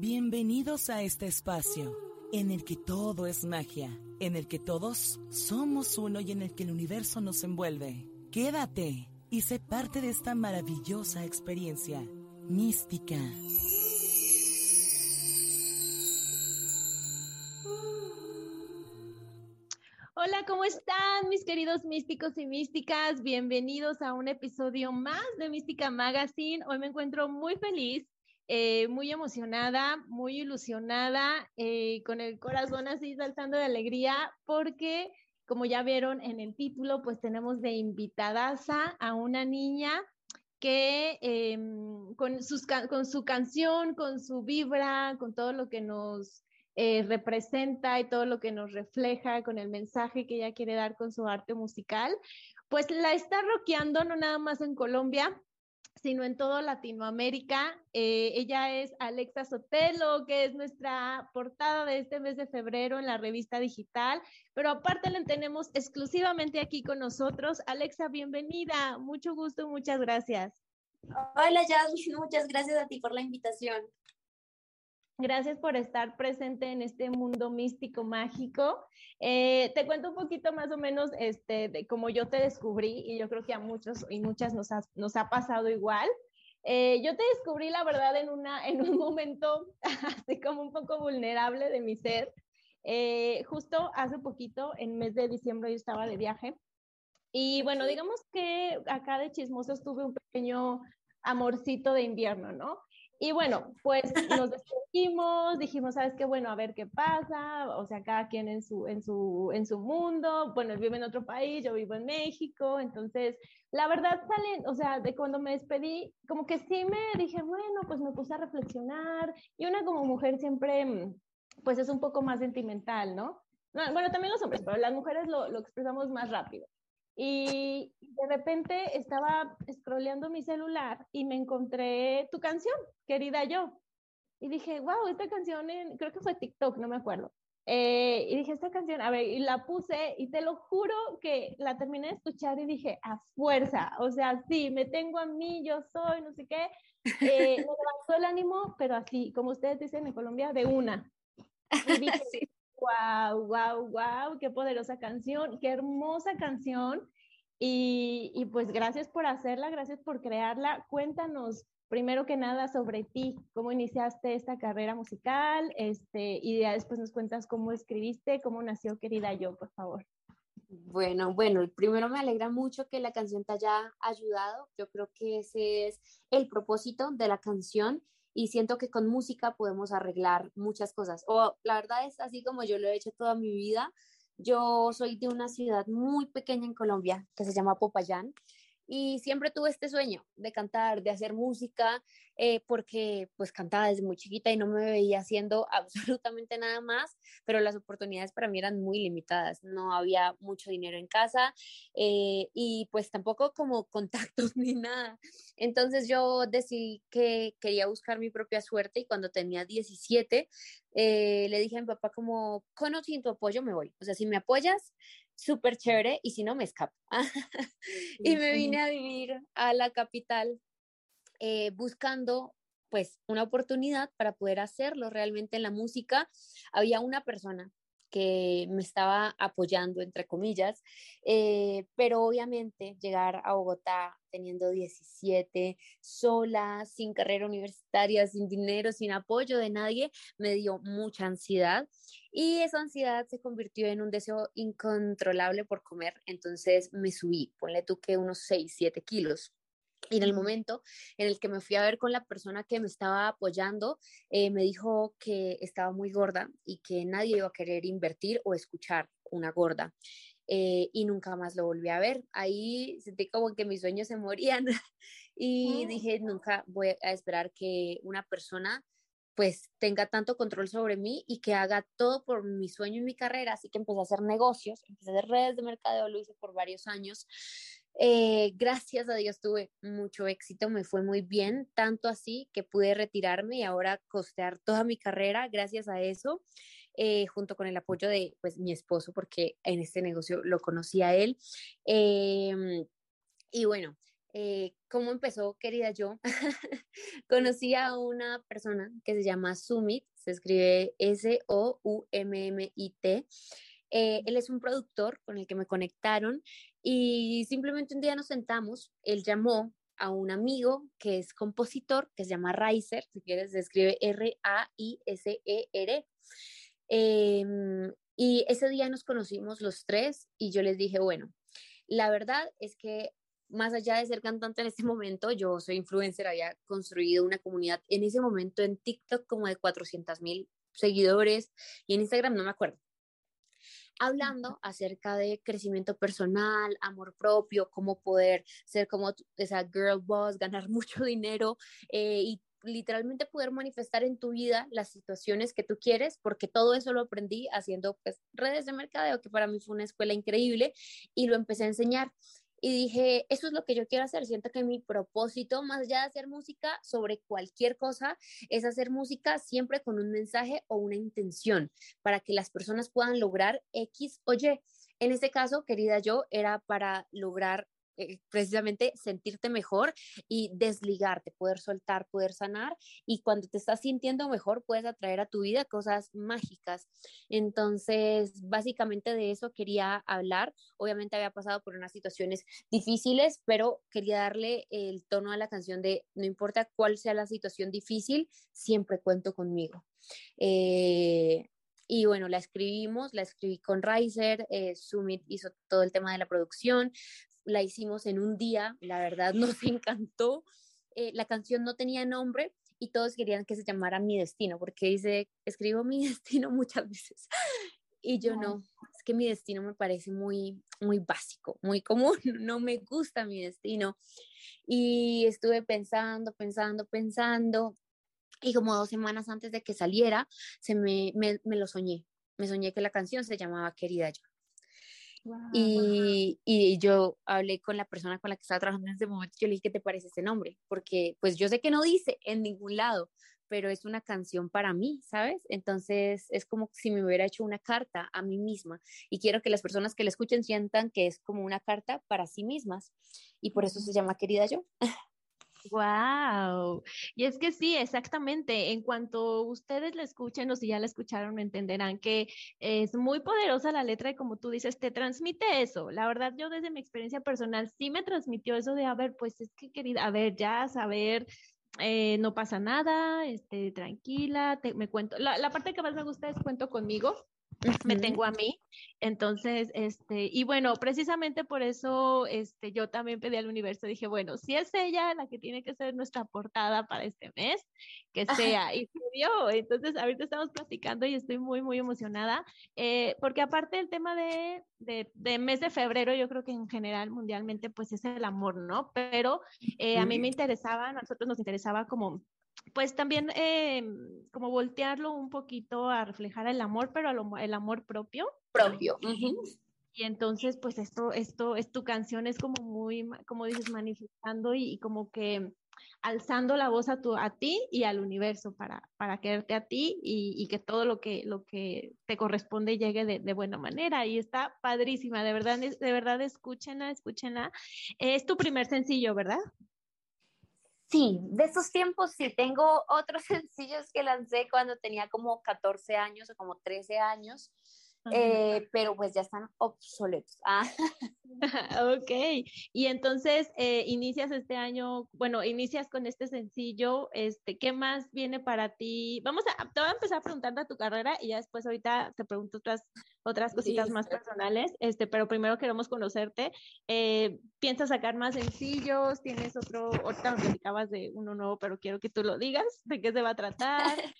Bienvenidos a este espacio en el que todo es magia, en el que todos somos uno y en el que el universo nos envuelve. Quédate y sé parte de esta maravillosa experiencia mística. Hola, ¿cómo están mis queridos místicos y místicas? Bienvenidos a un episodio más de Mística Magazine. Hoy me encuentro muy feliz eh, muy emocionada, muy ilusionada, eh, con el corazón así saltando de alegría, porque como ya vieron en el título, pues tenemos de invitadaza a una niña que em, con, sus, con su canción, con su vibra, con todo lo que nos eh, representa y todo lo que nos refleja, con el mensaje que ella quiere dar con su arte musical, pues la está rockeando no nada más en Colombia, sino en toda Latinoamérica. Eh, ella es Alexa Sotelo, que es nuestra portada de este mes de febrero en la revista digital, pero aparte la tenemos exclusivamente aquí con nosotros. Alexa, bienvenida, mucho gusto, muchas gracias. Hola Jasmine, muchas gracias a ti por la invitación. Gracias por estar presente en este mundo místico, mágico. Eh, te cuento un poquito más o menos este, de cómo yo te descubrí y yo creo que a muchos y muchas nos ha, nos ha pasado igual. Eh, yo te descubrí, la verdad, en, una, en un momento así como un poco vulnerable de mi ser. Eh, justo hace poquito, en mes de diciembre, yo estaba de viaje. Y bueno, digamos que acá de chismosos tuve un pequeño amorcito de invierno, ¿no? Y bueno, pues nos despedimos, dijimos, ¿sabes qué? Bueno, a ver qué pasa, o sea, cada quien en su, en su, en su mundo, bueno, él vive en otro país, yo vivo en México, entonces, la verdad salen, o sea, de cuando me despedí, como que sí me dije, bueno, pues me puse a reflexionar, y una como mujer siempre, pues es un poco más sentimental, ¿no? bueno, también los hombres, pero las mujeres lo, lo expresamos más rápido. Y de repente estaba scrolleando mi celular y me encontré tu canción, querida yo. Y dije, wow, esta canción, creo que fue TikTok, no me acuerdo. Eh, y dije, esta canción, a ver, y la puse y te lo juro que la terminé de escuchar y dije, a fuerza, o sea, sí, me tengo a mí, yo soy, no sé qué. Eh, me levantó el ánimo, pero así, como ustedes dicen en Colombia, de una. Y dije, sí wow, wow, wow, qué poderosa canción, qué hermosa canción. Y, y, pues gracias por hacerla, gracias por crearla. Cuéntanos primero que nada sobre ti, cómo iniciaste esta carrera musical, este, y ya después nos cuentas cómo escribiste, cómo nació Querida Yo, por favor. Bueno, bueno, primero me alegra mucho que la canción te haya ayudado. Yo creo que ese es el propósito de la canción y siento que con música podemos arreglar muchas cosas. O la verdad es así como yo lo he hecho toda mi vida. Yo soy de una ciudad muy pequeña en Colombia que se llama Popayán y siempre tuve este sueño de cantar, de hacer música, eh, porque pues cantaba desde muy chiquita y no me veía haciendo absolutamente nada más, pero las oportunidades para mí eran muy limitadas, no había mucho dinero en casa eh, y pues tampoco como contactos ni nada. Entonces yo decidí que quería buscar mi propia suerte y cuando tenía 17 eh, le dije a mi papá como, con o sin tu apoyo me voy, o sea, si me apoyas, súper chévere y si no me escapo. y me vine a vivir a la capital eh, buscando pues una oportunidad para poder hacerlo realmente en la música. Había una persona que me estaba apoyando, entre comillas, eh, pero obviamente llegar a Bogotá teniendo 17, sola, sin carrera universitaria, sin dinero, sin apoyo de nadie, me dio mucha ansiedad y esa ansiedad se convirtió en un deseo incontrolable por comer, entonces me subí, ponle tú que unos 6, 7 kilos. Y en el momento en el que me fui a ver con la persona que me estaba apoyando, eh, me dijo que estaba muy gorda y que nadie iba a querer invertir o escuchar una gorda. Eh, y nunca más lo volví a ver. Ahí sentí como que mis sueños se morían y dije, nunca voy a esperar que una persona pues tenga tanto control sobre mí y que haga todo por mi sueño y mi carrera. Así que empecé a hacer negocios, empecé a hacer redes de mercadeo, lo hice por varios años. Eh, gracias a Dios tuve mucho éxito, me fue muy bien, tanto así que pude retirarme y ahora costear toda mi carrera gracias a eso, eh, junto con el apoyo de pues, mi esposo, porque en este negocio lo conocí a él. Em, y bueno, eh, ¿cómo empezó, querida yo? Conocí a una persona que se llama Sumit, se escribe S-O-U-M-M-I-T. Eh, él es un productor con el que me conectaron y simplemente un día nos sentamos, él llamó a un amigo que es compositor, que se llama Riser, si quieres, se escribe R-A-I-S-E-R. Em, y ese día nos conocimos los tres y yo les dije, bueno, la verdad es que más allá de ser cantante en este momento, yo soy influencer, había construido una comunidad en ese momento en TikTok como de 400 mil seguidores y en Instagram no me acuerdo. Hablando acerca de crecimiento personal, amor propio, cómo poder ser como esa girl boss, ganar mucho dinero eh, y literalmente poder manifestar en tu vida las situaciones que tú quieres, porque todo eso lo aprendí haciendo pues redes de mercadeo, que para mí fue una escuela increíble y lo empecé a enseñar y dije, eso es lo que yo quiero hacer. Siento que mi propósito, más allá de hacer música sobre cualquier cosa, es hacer música siempre con un mensaje o una intención para que las personas puedan lograr X o Y. En este caso, querida yo, era para lograr eh, precisamente sentirte mejor y desligarte, poder soltar, poder sanar y cuando te estás sintiendo mejor puedes atraer a tu vida cosas mágicas. Entonces, básicamente de eso quería hablar. Obviamente había pasado por unas situaciones difíciles, pero quería darle el tono a la canción de no importa cuál sea la situación difícil, siempre cuento conmigo. Eh, y bueno, la escribimos, la escribí con Riser, eh, Sumit hizo todo el tema de la producción, la hicimos en un día, la verdad nos encantó. Eh, la canción no tenía nombre y todos querían que se llamara Mi Destino, porque dice, escribo mi destino muchas veces. Y yo no, es que mi destino me parece muy, muy básico, muy común, no me gusta mi destino. Y estuve pensando, pensando, pensando, y como dos semanas antes de que saliera, se me, me, me lo soñé. Me soñé que la canción se llamaba Querida Yo y, y, yo hablé con la persona con la que estaba trabajando en ese momento, yo le dije, ¿qué te parece ese nombre? Porque pues yo sé que no dice en ningún lado, pero es una canción para mí, ¿sabes? Entonces es como si me hubiera hecho una carta a mí misma y quiero que las personas que la escuchen sientan que es como una carta para sí mismas y por eso se llama Querida Yo. Wow. Y es que sí, exactamente. En cuanto ustedes la escuchen o si ya la escucharon, entenderán que es muy poderosa la letra y como tú dices, te transmite eso. La verdad, yo desde mi experiencia personal sí me transmitió eso de, a ver, pues es que querida, a ver, ya saber eh, no pasa nada, este, tranquila, te, me cuento. La, la, parte que más me gusta es cuento conmigo, me tengo a mí. Entonces, este, y bueno, precisamente por eso, este, yo también pedí al universo, dije, bueno, si es ella la que tiene que ser nuestra portada para este mes, que sea, y se dio. Entonces, ahorita estamos platicando y estoy muy, muy emocionada, eh, porque aparte el tema de, de, de, mes de febrero, yo creo que en general, mundialmente, pues es el amor, ¿no? Pero eh, a mí me interesaba, a nosotros nos interesaba como pues también eh, como voltearlo un poquito a reflejar el amor, pero el amor propio. Propio. Y entonces, pues esto, esto, es tu canción, es como muy, como dices, manifestando y, como que alzando la voz a, tu, a ti y al universo para, para quererte a ti y, que todo lo que, lo que te corresponde llegue de, buena manera. Y está padrísima, de verdad, de verdad, escúchenla, escúchenla. Es tu primer sencillo, ¿verdad? Sí, de esos tiempos sí, tengo otros sencillos que lancé cuando tenía como 14 años o como 13 años, eh, pero pues ya están obsoletos. Ah. ok, y entonces eh, inicias este año, bueno, inicias con este sencillo, este, ¿qué más viene para ti? Vamos a, te voy a empezar preguntando a tu carrera y ya después ahorita te pregunto otras, otras cositas más personales, este, pero primero queremos conocerte. Eh, ¿Piensas sacar más sencillos? ¿Tienes otro, ahorita nos platicabas de uno nuevo, pero quiero que tú lo digas, de qué se va a tratar?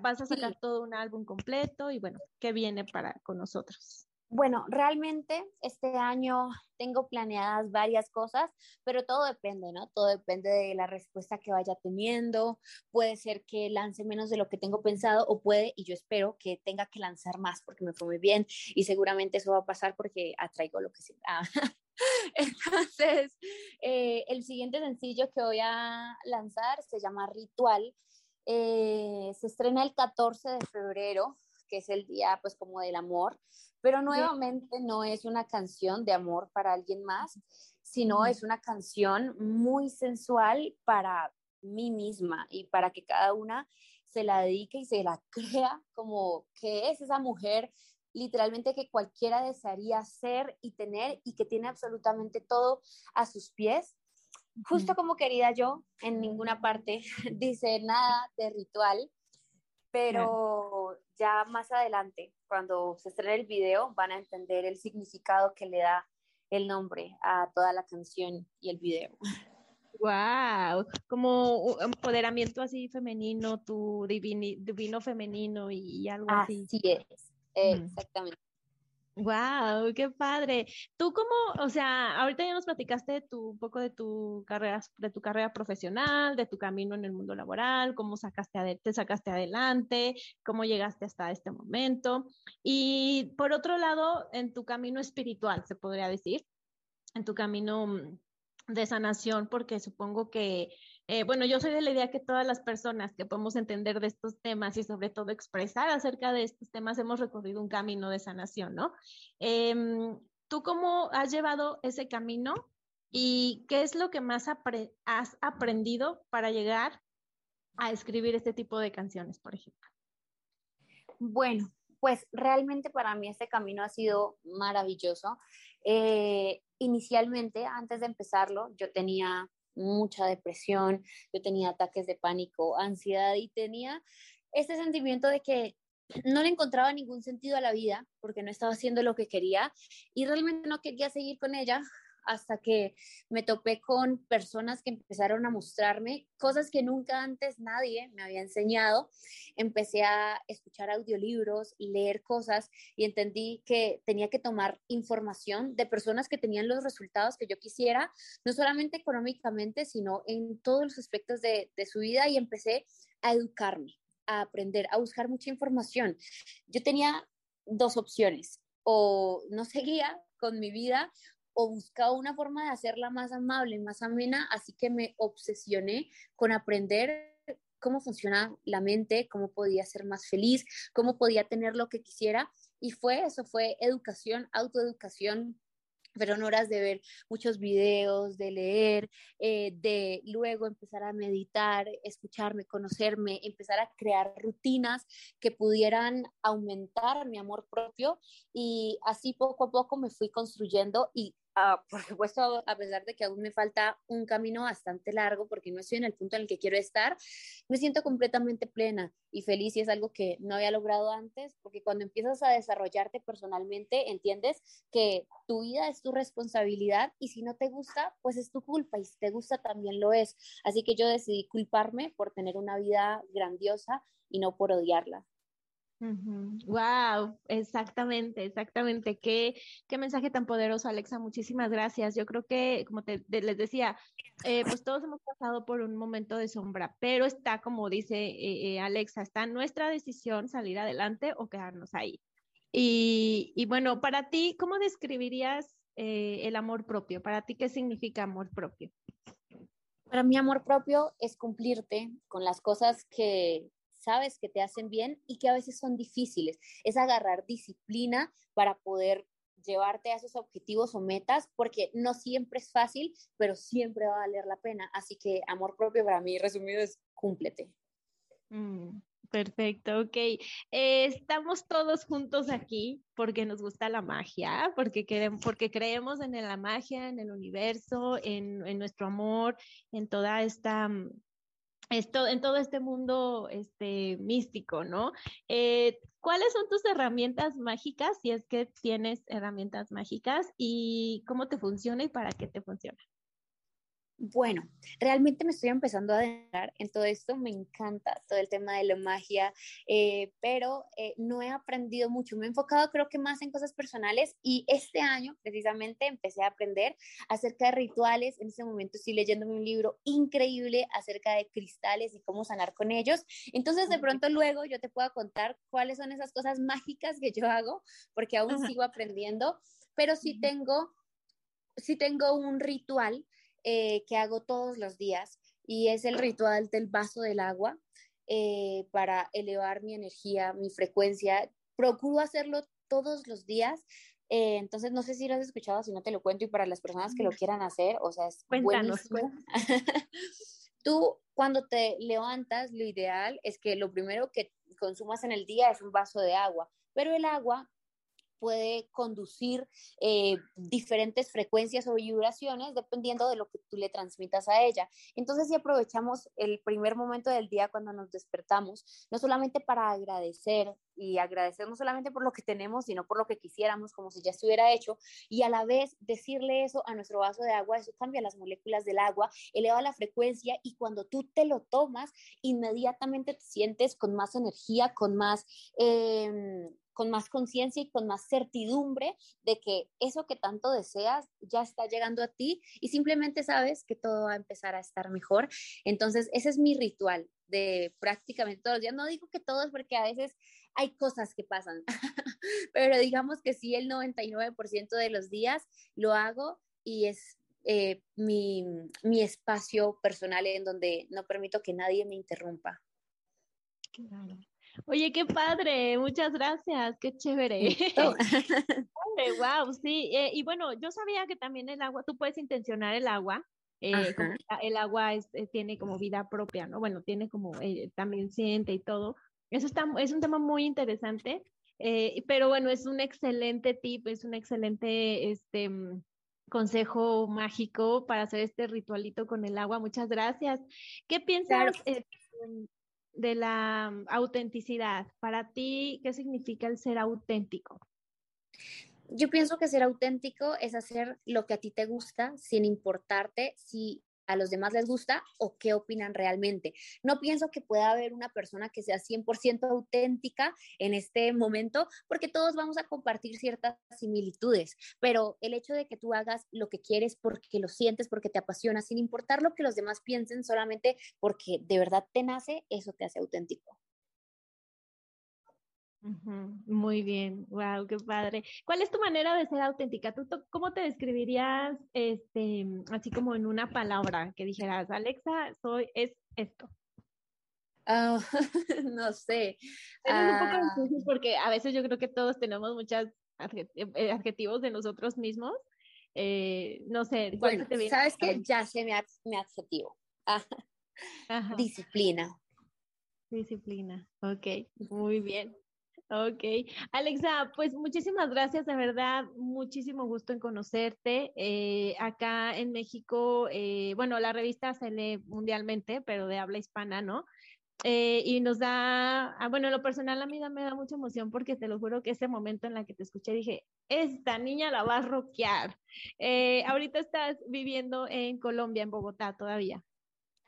¿Vas a sacar todo un álbum completo? Y bueno, ¿qué viene para con nosotros? Bueno, realmente este año tengo planeadas varias cosas, pero todo depende, ¿no? Todo depende de la respuesta que vaya teniendo. Puede ser que lance menos de lo que tengo pensado o puede, y yo espero que tenga que lanzar más porque me fue muy bien y seguramente eso va a pasar porque atraigo lo que sea. Ah. Entonces, eh, el siguiente sencillo que voy a lanzar se llama Ritual. Eh, se estrena el 14 de febrero, que es el día pues como del amor, pero nuevamente no es una canción de amor para alguien más, sino es una canción muy sensual para mí misma y para que cada una se la dedique y se la crea como que es esa mujer literalmente que cualquiera desearía ser y tener y que tiene absolutamente todo a sus pies. Justo como querida yo, en ninguna parte dice nada de ritual, pero ya más adelante, cuando se estrene el video, van a entender el significado que le da el nombre a toda la canción y el video. Wow, como empoderamiento así femenino, tu divino femenino y, algo así. Así es, exactamente. Wow, qué padre. Tú cómo, o sea, ahorita ya nos platicaste tu, un poco de tu carrera, de tu carrera profesional, de tu camino en el mundo laboral, cómo sacaste te sacaste adelante, cómo llegaste hasta este momento. Y por otro lado, en tu camino espiritual, se podría decir, en tu camino mm, de sanación, porque supongo que, eh, bueno, yo soy de la idea que todas las personas que podemos entender de estos temas y sobre todo expresar acerca de estos temas hemos recorrido un camino de sanación, ¿no? Em, ¿Tú cómo has llevado ese camino y qué es lo que más has aprendido para llegar a escribir este tipo de canciones, por ejemplo? Bueno, pues realmente para mí este camino ha sido maravilloso. Eh, inicialmente, antes de empezarlo, yo tenía mucha depresión, yo tenía ataques de pánico, ansiedad y tenía este sentimiento de que no le encontraba ningún sentido a la vida porque no estaba haciendo lo que quería y realmente no quería seguir con ella hasta que me topé con personas que empezaron a mostrarme cosas que nunca antes nadie me había enseñado. Empecé a escuchar audiolibros, leer cosas y entendí que tenía que tomar información de personas que tenían los resultados que yo quisiera, no solamente económicamente, sino en todos los aspectos de, su vida y empecé a educarme, a aprender, a buscar mucha información. Yo tenía dos opciones, o no seguía con mi vida o buscaba una forma de hacerla más amable, más amena, así que me obsesioné con aprender cómo funciona la mente, cómo podía ser más feliz, cómo podía tener lo que quisiera. Y fue eso, fue educación, autoeducación, fueron horas de ver muchos videos, de leer, eh, de luego empezar a meditar, escucharme, conocerme, empezar a crear rutinas que pudieran aumentar mi amor propio y así poco a poco me fui construyendo y Ah, por supuesto, a pesar de que aún me falta un camino bastante largo porque no estoy en el punto en el que quiero estar, me siento completamente plena y feliz y es algo que no había logrado antes porque cuando empiezas a desarrollarte personalmente, entiendes que tu vida es tu responsabilidad y si no te gusta, pues es tu culpa y si te gusta también lo es. Así que yo decidí culparme por tener una vida grandiosa y no por odiarla. Wow, exactamente, exactamente. Qué, qué mensaje tan poderoso, Alexa. Muchísimas gracias. Yo creo que, como te, les decía, eh, pues todos hemos pasado por un momento de sombra, pero está, como dice eh, eh, Alexa, está nuestra decisión salir adelante o quedarnos ahí. Y, y bueno, para ti, ¿cómo describirías el amor propio? Para ti, ¿qué significa amor propio? Para mí, amor propio es cumplirte con las cosas que sabes que te hacen bien y que a veces son difíciles. Es agarrar disciplina para poder llevarte a esos objetivos o metas, porque no siempre es fácil, pero siempre va a valer la pena. Así que amor propio para mí, resumido, es cúmplete. Mm, perfecto, ok. Eh, estamos todos juntos aquí porque nos gusta la magia, porque, queremos, porque creemos en la magia, en el universo, en, nuestro amor, en toda esta mm, esto, en todo este mundo este, místico, ¿no? Eh, ¿Cuáles son tus herramientas mágicas, si es que tienes herramientas mágicas, y cómo te funciona y para qué te funciona? Bueno, realmente me estoy empezando a adentrar en todo esto, me encanta todo el tema de la magia, eh, pero eh, no he aprendido mucho, me he enfocado creo que más en cosas personales y este año precisamente empecé a aprender acerca de rituales, en este momento estoy leyéndome un libro increíble acerca de cristales y cómo sanar con ellos, entonces de pronto luego yo te puedo contar cuáles son esas cosas mágicas que yo hago, porque aún sigo aprendiendo, pero sí tengo, sí tengo un ritual eh, que hago todos los días y es el ritual del vaso del agua eh, para elevar mi energía, mi frecuencia. Procuro hacerlo todos los días. Eh, entonces, no sé si lo has escuchado, si no te lo cuento y para las personas que lo quieran hacer, o sea, es Cuéntanos. Tú cuando te levantas, lo ideal es que lo primero que consumas en el día es un vaso de agua, pero el agua puede conducir eh, diferentes frecuencias o vibraciones dependiendo de lo que tú le transmitas a ella. Entonces, si aprovechamos el primer momento del día cuando nos despertamos, no solamente para agradecer y agradecer no solamente por lo que tenemos, sino por lo que quisiéramos, como si ya estuviera hecho, y a la vez decirle eso a nuestro vaso de agua, eso cambia las moléculas del agua, eleva la frecuencia y cuando tú te lo tomas, inmediatamente te sientes con más energía, con más... Eh, con más conciencia y con más certidumbre de que eso que tanto deseas ya está llegando a ti y simplemente sabes que todo va a empezar a estar mejor. Entonces, ese es mi ritual de prácticamente todos los días. No digo que todos porque a veces hay cosas que pasan, pero digamos que sí, el 99% de los días lo hago y es eh, mi, mi espacio personal en donde no permito que nadie me interrumpa. Oye, qué padre, muchas gracias, qué chévere. wow, sí. Eh, y bueno, yo sabía que también el agua, tú puedes intencionar el agua. Eh, el agua es, eh, tiene como vida propia, ¿no? Bueno, tiene como, también siente y todo. Eso está, es un tema muy interesante, pero bueno, es un excelente tip, es un excelente, este, mm, consejo mágico para hacer este ritualito con el agua. Muchas gracias. ¿Qué piensas? De la mm, autenticidad. Para ti, ¿qué significa el ser auténtico? Yo pienso que ser auténtico es hacer lo que a ti te gusta sin importarte si a los demás les gusta o qué opinan realmente. No pienso que pueda haber una persona que sea 100% auténtica en este momento porque todos vamos a compartir ciertas similitudes, pero el hecho de que tú hagas lo que quieres porque lo sientes, porque te apasiona, sin importar lo que los demás piensen, solamente porque de verdad te nace, eso te hace auténtico. Muy bien, wow, qué padre. ¿Cuál es tu manera de ser auténtica? ¿Tú, cómo te describirías, este, así como en una palabra que dijeras, Alexa, soy es esto? Ah, no sé. Es un poco ah. difícil porque a veces yo creo que todos tenemos muchos eh, adjetivos de nosotros mismos. Eh, no sé. Bueno, sabes que ya sé mi, adjetivo. Disciplina. Disciplina, ok, muy bien. Ok. Alexa, pues muchísimas gracias, de verdad, muchísimo gusto en conocerte. Eh, acá en México, eh, bueno, la revista se lee mundialmente, pero de habla hispana, ¿no? Eh, y nos da, ah, bueno, lo personal a mí me da mucha emoción porque te lo juro que ese momento en la que te escuché dije, esta niña la va a rockear. ahorita estás viviendo en Colombia, en Bogotá todavía.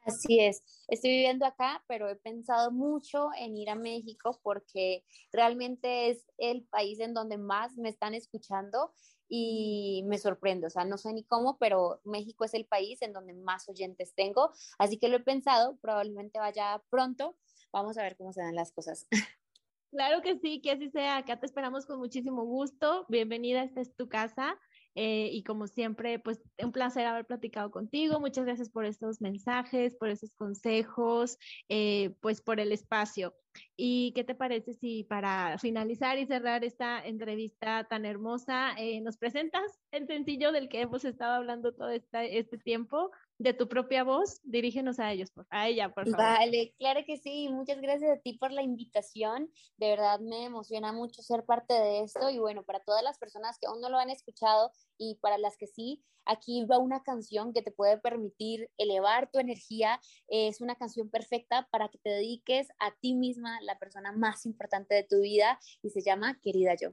Así es, estoy viviendo acá, pero he pensado mucho en ir a México porque realmente es el país en donde más me están escuchando y me sorprende, o sea, no sé ni cómo, pero México es el país en donde más oyentes tengo, así que lo he pensado, probablemente vaya pronto, vamos a ver cómo se dan las cosas. Claro que sí, que así sea, acá te esperamos con muchísimo gusto, bienvenida, esta es tu casa. Eh, y como siempre, pues un placer haber platicado contigo. Muchas gracias por estos mensajes, por esos consejos, eh, pues por el espacio. ¿Y qué te parece si para finalizar y cerrar esta entrevista tan hermosa, eh, nos presentas el sencillo del que hemos estado hablando todo este tiempo? De tu propia voz, dirígenos a ellos, por, a ella, por favor. Vale, claro que sí. Muchas gracias a ti por la invitación. De verdad me emociona mucho ser parte de esto y bueno, para todas las personas que aún no lo han escuchado y para las que sí, aquí va una canción que te puede permitir elevar tu energía. Es una canción perfecta para que te dediques a ti misma, la persona más importante de tu vida y se llama Querida Yo.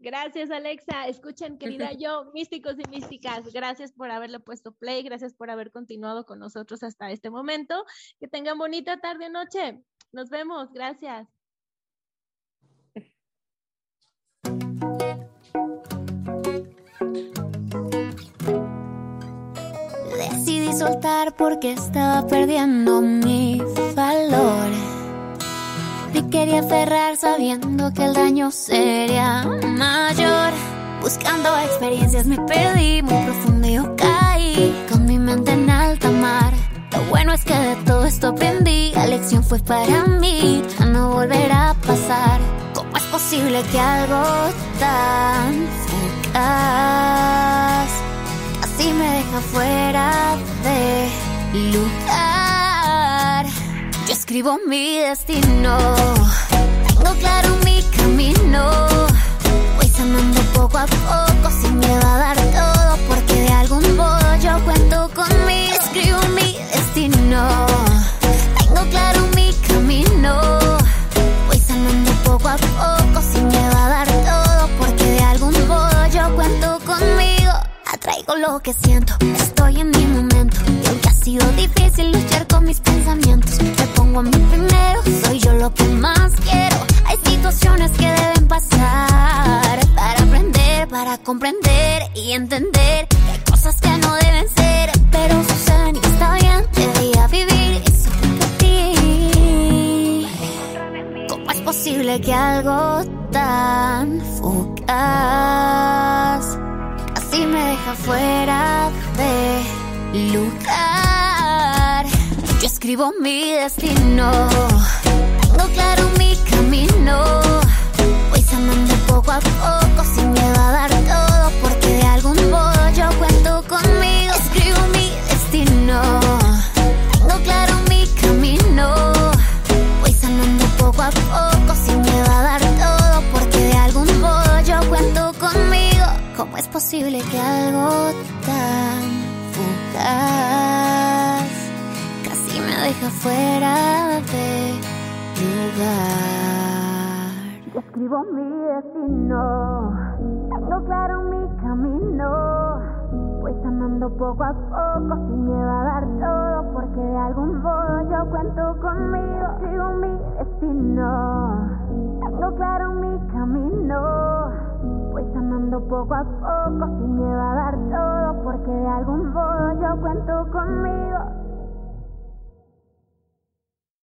Gracias, Alexa. Escuchen, querida yo, místicos y místicas, gracias por haberle puesto play, gracias por haber continuado con nosotros hasta este momento. Que tengan bonita tarde o noche. Nos vemos, gracias. Decidí soltar porque estaba perdiendo mi valor quería aferrar sabiendo que el daño sería mayor. Buscando experiencias me perdí muy profundo yo caí con mi mente en alta mar. Lo bueno es que de todo esto aprendí, la lección fue para mí, ya no volverá a pasar. ¿Cómo es posible que algo tan fugaz así me deja fuera de lugar? Escribo mi destino, tengo claro mi camino, voy sanando poco a poco sin miedo a dar todo, porque de algún modo yo cuento conmigo. Escribo mi destino, tengo claro mi camino, voy sanando poco a poco sin miedo a dar todo, porque de algún modo yo cuento conmigo. Atraigo lo que siento, estoy en mi momento. Ha sido difícil luchar con mis pensamientos, me pongo a mí primero, soy yo lo que más quiero. Hay situaciones que deben pasar para aprender, para comprender y entender que hay cosas que no deben ser, pero suceden está bien. Debía vivir sufrir por ti. ¿Cómo es posible que algo tan fugaz casi me deja fuera de lugar? Escribo mi destino, tengo claro mi camino, voy sanando poco a poco sin miedo a dar todo, porque de algún modo yo cuento conmigo. Escribo mi destino, tengo claro mi camino. Voy sanando poco a poco sin miedo a dar todo porque de algún modo yo cuento conmigo. ¿Cómo es posible que algo tan fugaz deja fuera de lugar? Yo escribo mi destino, tengo claro mi camino. Voy sanando poco a poco sin miedo a dar todo porque de algún modo yo cuento conmigo. Escribo mi destino, tengo claro mi camino. Voy sanando poco a poco sin miedo a dar todo porque de algún modo yo cuento conmigo.